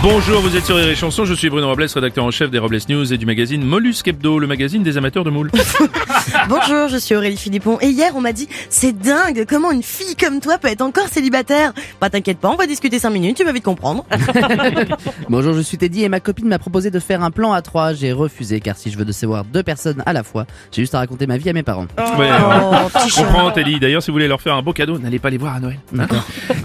Bonjour, vous êtes sur Rire et Chanson, je suis Bruno Robles, rédacteur en chef des Robles News et du magazine Mollusque Hebdo, le magazine des amateurs de moules. Bonjour, je suis Aurélie Philippon et hier on m'a dit c'est dingue comment une fille comme toi peut être encore célibataire. Bah t'inquiète pas, on va discuter 5 minutes, tu vas vite comprendre. Bonjour, je suis Teddy et ma copine m'a proposé de faire un plan à trois. J'ai refusé car si je veux décevoir deux personnes à la fois, j'ai juste à raconter ma vie à mes parents. Ouais, Oh, je chat. comprends Telly, d'ailleurs si vous voulez leur faire un beau cadeau, n'allez pas les voir à Noël.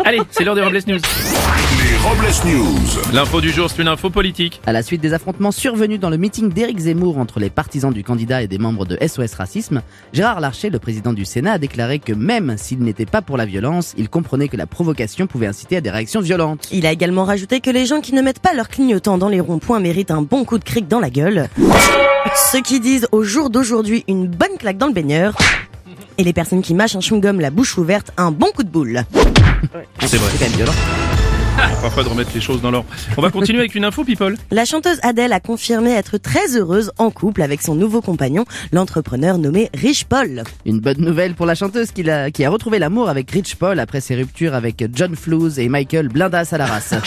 Allez, c'est l'heure des Robles News. les Robles News. L'info du jour, c'est une info politique. À la suite des affrontements survenus dans le meeting d'Éric Zemmour entre les partisans du candidat et des membres de SOS Racisme, Gérard Larcher, le président du Sénat, a déclaré que même s'il n'était pas pour la violence, il comprenait que la provocation pouvait inciter à des réactions violentes. Il a également rajouté que les gens qui ne mettent pas leur clignotant dans les ronds-points méritent un bon coup de cric dans la gueule. Ceux qui disent au jour d'aujourd'hui une bonne claque dans le baigneur. Et les personnes qui mâchent un chewing-gum la bouche ouverte, un bon coup de boule. C'est vrai, C'est quand même violent. parfois de remettre les choses dans l'ordre. On va continuer avec une info people. La chanteuse Adèle a confirmé être très heureuse en couple avec son nouveau compagnon, l'entrepreneur nommé Rich Paul. Une bonne nouvelle pour la chanteuse qui a, qui a retrouvé l'amour avec Rich Paul après ses ruptures avec John Flues et Michael Blindas à la race.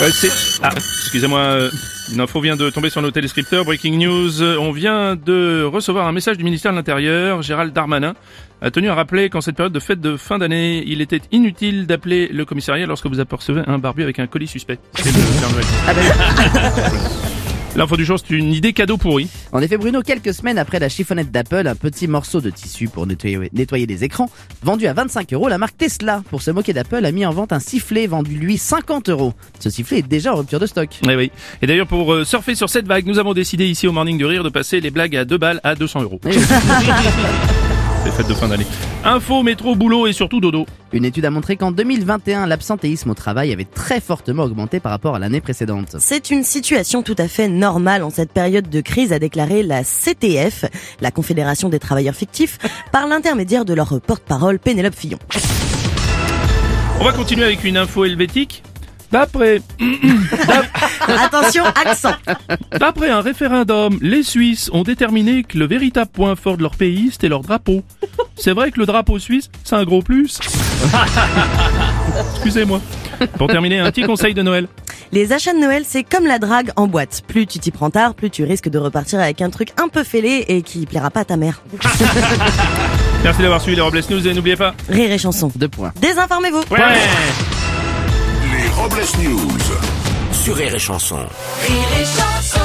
Euh, c'est... Ah, excusez-moi, euh, une info vient de tomber sur nos téléscripteurs. Breaking news, on vient de recevoir un message du ministère de l'Intérieur. Gérald Darmanin a tenu à rappeler qu'en cette période de fête de fin d'année, il était inutile d'appeler le commissariat lorsque vous apercevez un barbu avec un colis suspect. C'est le Père Noël. Ah ben, L'info du jour, c'est une idée cadeau pourri. En effet, Bruno, quelques semaines après la chiffonnette d'Apple, un petit morceau de tissu pour nettoyer, nettoyer les écrans, vendu à 25 euros, la marque Tesla, pour se moquer d'Apple, a mis en vente un sifflet vendu lui 50 euros. Ce sifflet est déjà en rupture de stock. Eh oui. Et d'ailleurs, pour euh, surfer sur cette vague, nous avons décidé ici au Morning du Rire de passer les blagues à 2 balles à 200 euros. De fin d'année. Info, métro, boulot et surtout dodo. Une étude a montré qu'en 2021, l'absentéisme au travail avait très fortement augmenté par rapport à l'année précédente. C'est une situation tout à fait normale en cette période de crise, a déclaré la CTF, la Confédération des travailleurs fictifs, par l'intermédiaire de leur porte-parole Pénélope Fillon. On va continuer avec une info helvétique. D'après, Attention, accent d'après un référendum, les Suisses ont déterminé que le véritable point fort de leur pays, c'était leur drapeau. C'est vrai que le drapeau suisse, c'est un gros plus. Excusez-moi. Pour terminer, un petit conseil de Noël. Les achats de Noël, c'est comme la drague en boîte. Plus tu t'y prends tard, plus tu risques de repartir avec un truc un peu fêlé et qui plaira pas à ta mère. Merci d'avoir suivi les Robles News et n'oubliez pas. Rire et chanson. Deux points. Désinformez-vous Ouais. Les Robles News. Sur Rire et Chanson. Rire et chanson